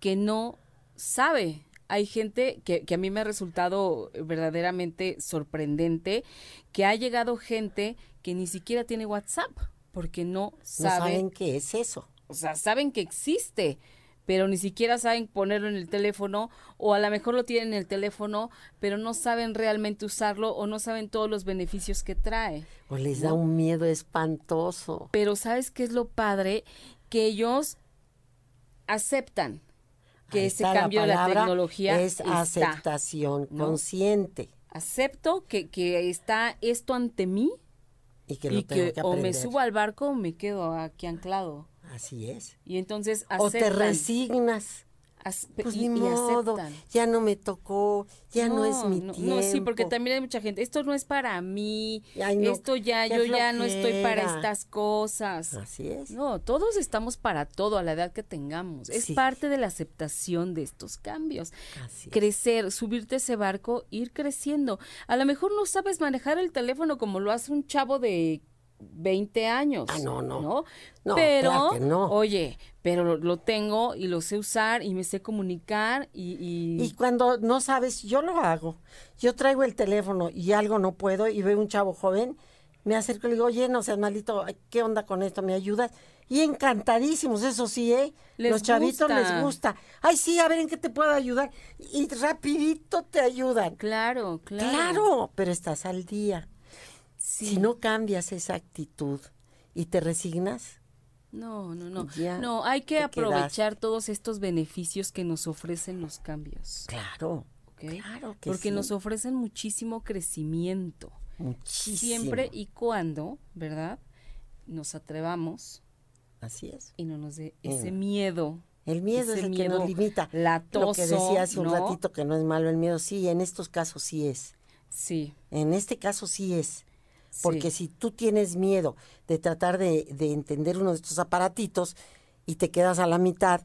que no sabe. Hay gente que, que a mí me ha resultado verdaderamente sorprendente, que ha llegado gente que ni siquiera tiene WhatsApp, porque no No sabe, saben qué es eso. o sea, saben que existe, pero ni siquiera saben ponerlo en el teléfono, o a lo mejor lo tienen en el teléfono, pero no saben realmente usarlo o no saben todos los beneficios que trae. O les da un miedo espantoso. Pero ¿sabes qué es lo padre? Que ellos aceptan que Ahí ese cambio de la tecnología es está. aceptación ¿no? consciente Acepto que, que está esto ante mí y que lo y tengo que, que o me subo al barco o me quedo aquí anclado. Así es. Y entonces O te aceptan. resignas. As- Pues y, ni modo, ya no me tocó, ya no, es mi no, tiempo. No, sí, porque también hay mucha gente, esto no es para mí, Ay, no, esto ya, yo ya no estoy para estas cosas. Así es. No, todos estamos para todo a la edad que tengamos. Es Sí. parte de la aceptación de estos cambios. Así es. Crecer, subirte a ese barco, ir creciendo. A lo mejor no sabes manejar el teléfono como lo hace un chavo de 20 años. Ah, no, no. ¿no? No, pero, claro que no. oye, pero lo, lo tengo y lo sé usar y me sé comunicar y... y- Y cuando no sabes, yo lo hago. Yo traigo el teléfono y algo no puedo y veo un chavo joven, me acerco y le digo, oye, no seas malito, ¿qué onda con esto? ¿Me ayudas? Y encantadísimos, eso sí, ¿eh? Les Los chavitos gusta. les gusta. Ay, sí, a ver en qué te puedo ayudar. Y rapidito te ayudan. Claro, claro. Claro, pero estás al día. Sí. Si no cambias esa actitud y te resignas, No, no, no. Ya no, hay que aprovechar todos estos beneficios que nos ofrecen los cambios. claro, claro que Porque sí. nos ofrecen muchísimo crecimiento. muchísimo. Siempre y cuando, ¿verdad? Nos atrevamos Así es. y no nos dé ese Mm. miedo. El miedo ese es el que nos miedo limita. latoso, Lo que decía hace un ¿no? ratito que no es malo el miedo, sí, en estos casos sí es. Sí. En este caso sí es. Sí. Porque si tú tienes miedo de tratar de, de entender uno de estos aparatitos y te quedas a la mitad,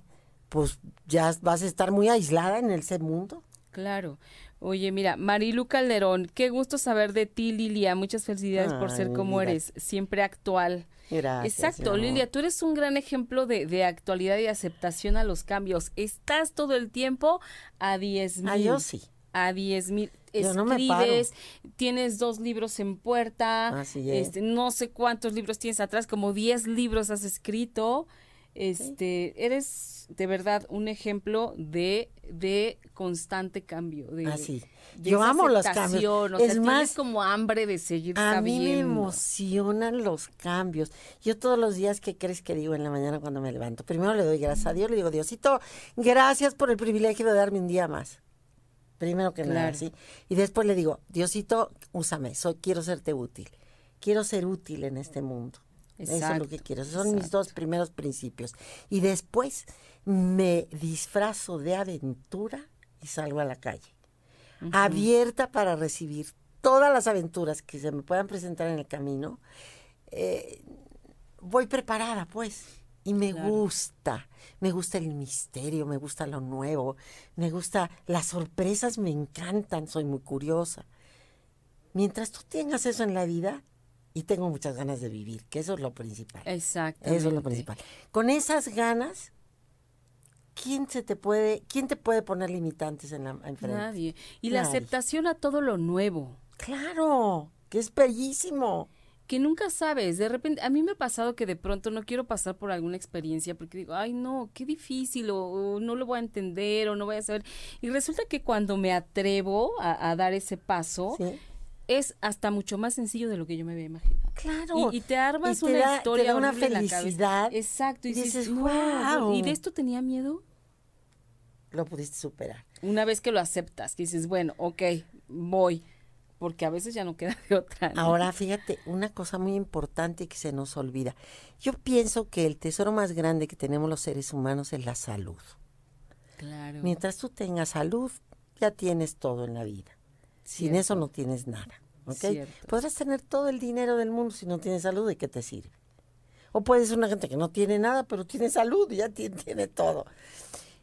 pues ya vas a estar muy aislada en ese mundo. Claro. Oye, mira, Marilu Calderón, qué gusto saber de ti, Lilia. Muchas felicidades por ser como eres, siempre actual. Gracias. Exacto. Lilia, tú eres un gran ejemplo de, de actualidad y aceptación a los cambios. Estás todo el tiempo a 10 mil. Ah, yo sí. A 10 mil. Yo no escribes, tienes dos libros en puerta, Así es. este, no sé cuántos libros tienes atrás, como 10 libros has escrito. Este, eres de verdad un ejemplo de, de constante cambio. De, Así. de Yo amo los cambios. O sea, Es tienes más, como hambre de seguir A mí me emocionan los cambios. Yo todos los días, ¿qué crees que digo en la mañana cuando me levanto? Primero le doy gracias a Dios, le digo, Diosito, gracias por el privilegio de darme un día más. Primero que nada, Claro. ¿sí? Y después le digo, Diosito, úsame, soy, quiero serte útil. Quiero ser útil en este mundo. Eso es lo que quiero. Esos son mis dos primeros principios. Y después me disfrazo de aventura y salgo a la calle abierta para recibir todas las aventuras que se me puedan presentar en el camino, eh, voy preparada, pues. Y me Claro. gusta, me gusta el misterio, me gusta lo nuevo, me gusta, las sorpresas me encantan, soy muy curiosa. Mientras tú tengas eso en la vida, y tengo muchas ganas de vivir, que eso es lo principal. Exactamente. Eso es lo principal. Con esas ganas, ¿quién se te puede, quién te puede poner limitantes en la enfrente? Nadie. Y la aceptación a todo lo nuevo. Claro, que es bellísimo. Que nunca sabes, de repente, a mí me ha pasado que de pronto no quiero pasar por alguna experiencia porque digo, ay no, qué difícil, o, o no lo voy a entender, o no voy a saber. Y resulta que cuando me atrevo a, a dar ese paso, Sí. es hasta mucho más sencillo de lo que yo me había imaginado. Claro. Y, y te armas Y te una da- te historia da una felicidad. Exacto. Y, Y dices, dices, "No, "Guau". ¿y de esto tenía miedo? Lo pudiste superar. Una vez que lo aceptas, que dices, bueno, ok, voy. Porque a veces ya no queda de otra. ¿no? Ahora, fíjate, una cosa muy importante que se nos olvida. Yo pienso que el tesoro más grande que tenemos los seres humanos es la salud. Claro. Mientras tú tengas salud, ya tienes todo en la vida. Sin eso no tienes nada. ¿ok? Cierto. Podrás tener todo el dinero del mundo si no tienes salud, ¿de qué te sirve? O puedes ser una gente que no tiene nada, pero tiene salud y ya tiene, tiene todo.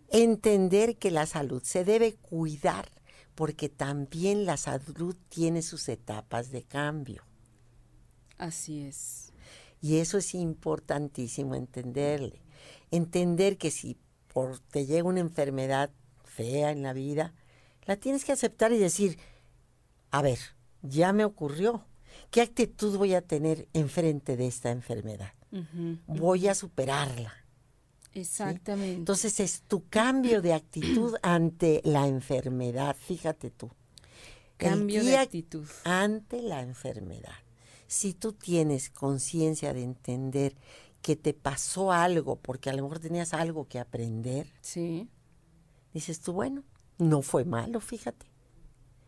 Entender que la salud se debe cuidar porque también la salud tiene sus etapas de cambio. Así es. Y eso es importantísimo entenderle. Entender que si por te llega una enfermedad fea en la vida, la tienes que aceptar y decir, a ver, ya me ocurrió. ¿Qué actitud voy a tener enfrente de esta enfermedad? Voy a superarla. Exactamente. Entonces es tu cambio de actitud <clears throat> ante la enfermedad, fíjate tú. Cambio de actitud. ante la enfermedad. Si tú tienes conciencia de entender que te pasó algo, porque a lo mejor tenías algo que aprender, Sí, dices tú, bueno, no fue malo, fíjate.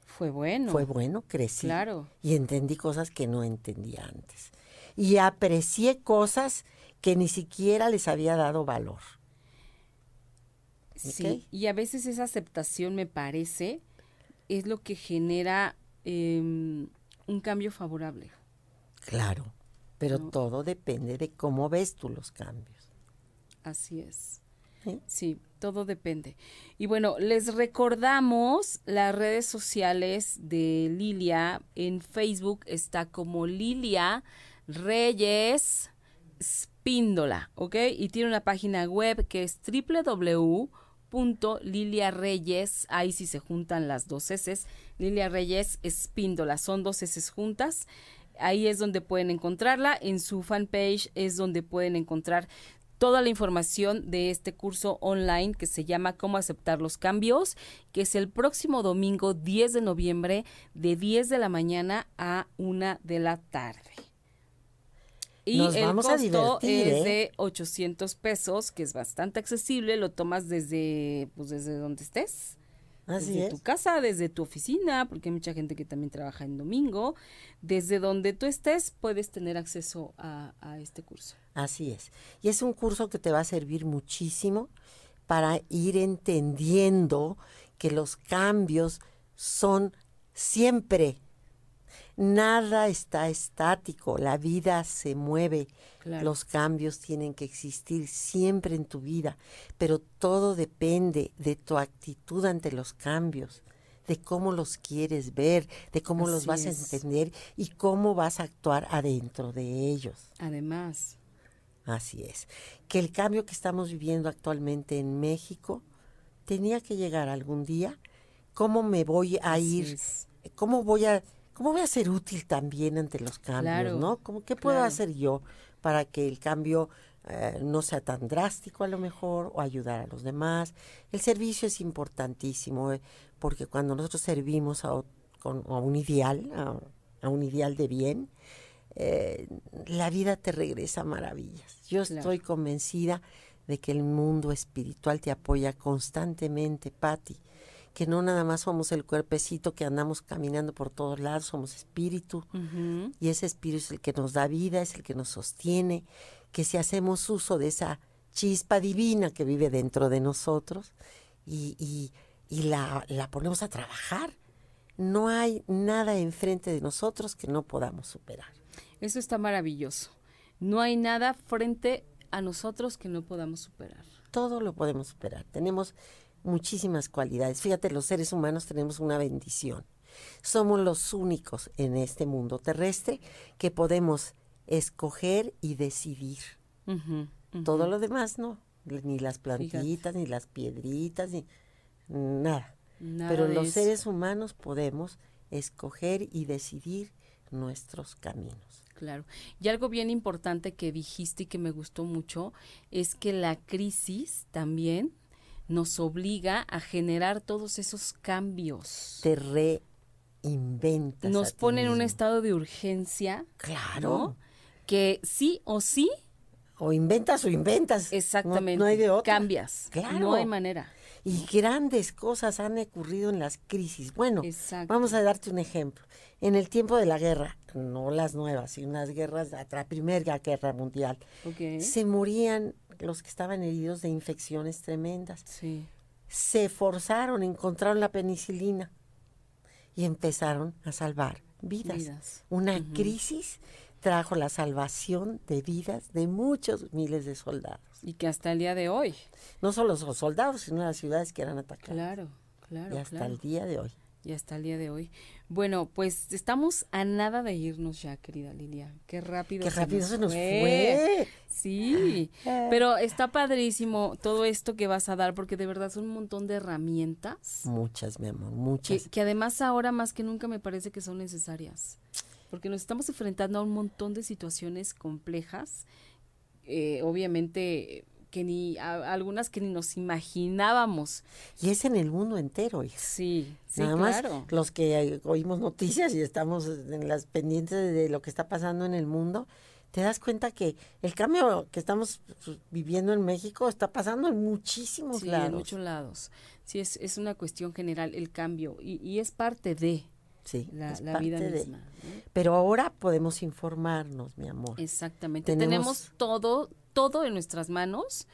fue bueno. Fue bueno, crecí. Claro. Y entendí cosas que no entendía antes. Y aprecié cosas que ni siquiera les había dado valor. Sí, y a veces esa aceptación, me parece, es lo que genera em, un cambio favorable. Claro, pero todo depende de cómo ves tú los cambios. Así es. ¿sí? Sí, todo depende. Y bueno, les recordamos las redes sociales de Lilia. En Facebook está como Lilia Reyes Spíndola, ¿ok? Y tiene una página web que es www.liliareyes, ahí sí se juntan las dos S, Lilia Reyes Espíndola, son dos S juntas. Ahí es donde pueden encontrarla. En su fanpage es donde pueden encontrar toda la información de este curso online que se llama Cómo aceptar los cambios, que es el próximo domingo 10 de noviembre de 10 de la mañana a 1 de la tarde. Y Nos el vamos costo es ¿eh? de 800 pesos, que es bastante accesible, lo tomas desde pues desde donde estés. Así desde es. tu casa, desde tu oficina, porque hay mucha gente que también trabaja en domingo. Desde donde tú estés puedes tener acceso a, a este curso. Así es. Y es un curso que te va a servir muchísimo para ir entendiendo que los cambios son siempre. Nada está estático, la vida se mueve, Claro. los cambios tienen que existir siempre en tu vida, pero todo depende de tu actitud ante los cambios, de cómo los quieres ver, de cómo los vas es. a entender y cómo vas a actuar adentro de ellos. Además, Así es. Que el cambio que estamos viviendo actualmente en México tenía que llegar algún día. ¿Cómo me voy a Así ir es. ¿cómo voy a, cómo voy a ser útil también ante los cambios, no? ¿Cómo, ¿Qué puedo hacer yo para que el cambio eh, no sea tan drástico a lo mejor o ayudar a los demás? El servicio es importantísimo eh, porque cuando nosotros servimos a, un ideal, a, un ideal de bien, eh, la vida te regresa maravillas. Yo estoy convencida de que el mundo espiritual te apoya constantemente, Patti que no nada más somos el cuerpecito que andamos caminando por todos lados, somos espíritu. Y ese espíritu es el que nos da vida, es el que nos sostiene, que si hacemos uso de esa chispa divina que vive dentro de nosotros y, la, la ponemos a trabajar, no hay nada enfrente de nosotros que no podamos superar. Eso está maravilloso. No hay nada frente a nosotros que no podamos superar. Todo lo podemos superar. Tenemos muchísimas cualidades. Fíjate, los seres humanos tenemos una bendición. Somos los únicos en este mundo terrestre que podemos escoger y decidir. Todo lo demás no, ni las plantitas, ni las piedritas, ni nada. Pero los seres humanos podemos escoger y decidir nuestros caminos. Claro. Y algo bien importante que dijiste y que me gustó mucho es que la crisis también nos obliga a generar todos esos cambios. Te reinventas. Nos pone en un estado de urgencia. Claro. Que sí o sí. O inventas o inventas. Exactamente. No, hay de otra. Cambias. Claro. No hay manera. Y grandes cosas han ocurrido en las crisis. Bueno, vamos a darte un ejemplo. En el tiempo de la guerra, no las nuevas, sino las guerras, la Primera Guerra Mundial, se morían los que estaban heridos de infecciones tremendas. Sí. Se forzaron, encontraron la penicilina y empezaron a salvar vidas. Una crisis trajo la salvación de vidas de muchos miles de soldados. Y que hasta el día de hoy. No solo los soldados, sino las ciudades que eran atacadas. Claro, claro. Y hasta el día de hoy y hasta el día de hoy. Bueno, pues estamos a nada de irnos ya, querida Lilia. Qué rápido. Qué rápido se nos fue. Sí, pero está padrísimo todo esto que vas a dar porque de verdad son un montón de herramientas. Muchas, mi amor, muchas. Que, además ahora más que nunca me parece que son necesarias. Porque nos estamos enfrentando a un montón de situaciones complejas. Eh, obviamente que ni algunas que ni nos imaginábamos. Y es en el mundo entero, Sí, sí, Nada más los que oímos noticias y estamos en las pendientes de lo que está pasando en el mundo, te das cuenta que el cambio que estamos viviendo en México está pasando en muchísimos sí, lados. en muchos lados. Sí, es, es una cuestión general el cambio y, y es parte de sí, la, la vida misma. Pero ahora podemos informarnos, mi amor. Exactamente. Tenemos todo todo en nuestras manos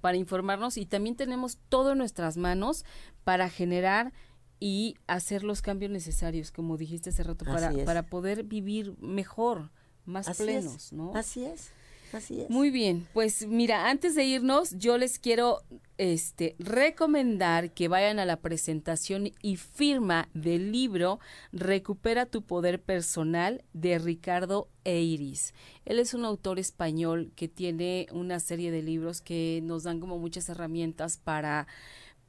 para informarnos y también tenemos todo en nuestras manos para generar y hacer los cambios necesarios, como dijiste hace rato, para, para poder vivir mejor, más plenos, ¿no? Así es. Así es. Muy bien, pues mira, antes de irnos, yo les quiero este recomendar que vayan a la presentación y firma del libro Recupera tu poder personal de Ricardo Eiris. Él es un autor español que tiene una serie de libros que nos dan como muchas herramientas para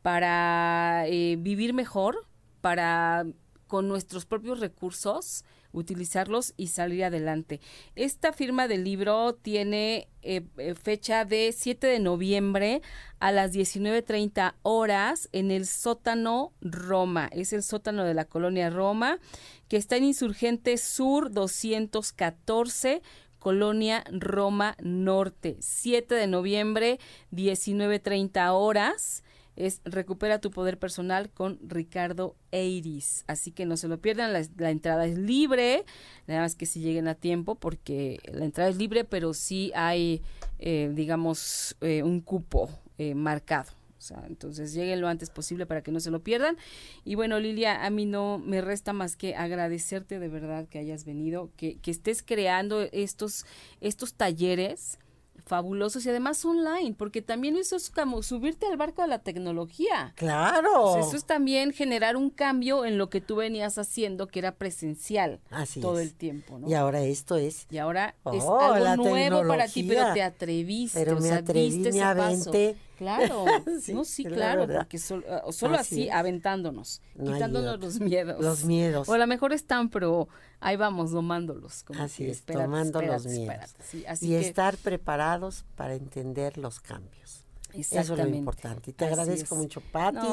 para eh, vivir mejor, para con nuestros propios recursos utilizarlos y salir adelante. Esta firma del libro tiene eh, eh, fecha de 7 de noviembre a las 19.30 horas en el sótano Roma. Es el sótano de la colonia Roma, que está en Insurgente Sur 214. Colonia Roma Norte, 7 de noviembre, 19.30 horas es Recupera tu poder personal con Ricardo Eiris. Así que no se lo pierdan, la, entrada es libre, nada más que si lleguen a tiempo, porque la entrada es libre, pero sí hay, eh, digamos, eh, un cupo eh, marcado. O sea, entonces lleguen lo antes posible para que no se lo pierdan. Y bueno, Lilia, a mí no me resta más que agradecerte de verdad que hayas venido, que, que estés creando estos, estos talleres fabulosos y además online, porque también eso es como subirte al barco de la tecnología. Claro. eso es también generar un cambio en lo que tú venías haciendo, que era presencial todo el tiempo, ¿no? Y ahora esto es. Y ahora es oh, algo nuevo para ti, pero te atreviste, pero me atreví, me aventé Claro, <laughs> no, sí, claro, porque ah, solo así, aventándonos, quitándonos los miedos. Los miedos. O a lo mejor están, pero ahí vamos domándolos. Como así es, tomando los miedos. y estar preparados para entender los cambios. Eso es lo importante. Y te agradezco mucho, Pati,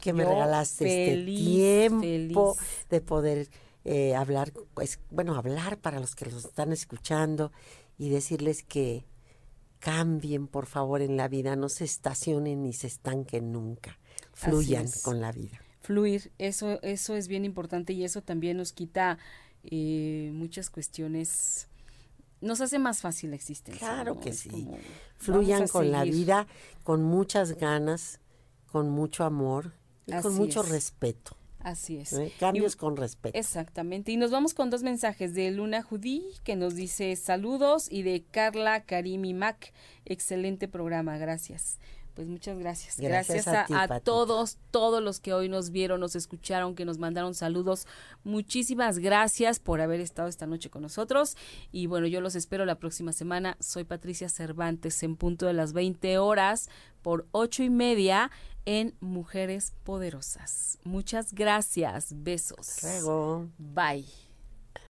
que me regalaste este tiempo de poder eh, hablar, pues, bueno, hablar para los que los están escuchando y decirles que cambien, por favor, en la vida, no se estacionen ni se estanquen nunca, fluyan con la vida. Fluir, eso, eso es bien importante y eso también nos quita eh, muchas cuestiones nos hace más fácil la existencia. Claro que sí. Fluyan con la vida, con muchas ganas, con mucho amor y con mucho respeto. Así es. ¿Eh? Cambios con respeto. Exactamente. Y nos vamos con dos mensajes de Luna Judí, que nos dice saludos, y de Carla Karimi Mac. Excelente programa, gracias. Pues muchas gracias. Gracias, a, todos, todos los que hoy nos vieron, nos escucharon, que nos mandaron saludos. Muchísimas gracias por haber estado esta noche con nosotros. Y bueno, yo los espero la próxima semana. Soy Patricia Cervantes en punto de las 20 horas por ocho y media en Mujeres Poderosas. Muchas gracias. Besos. Luego. Bye.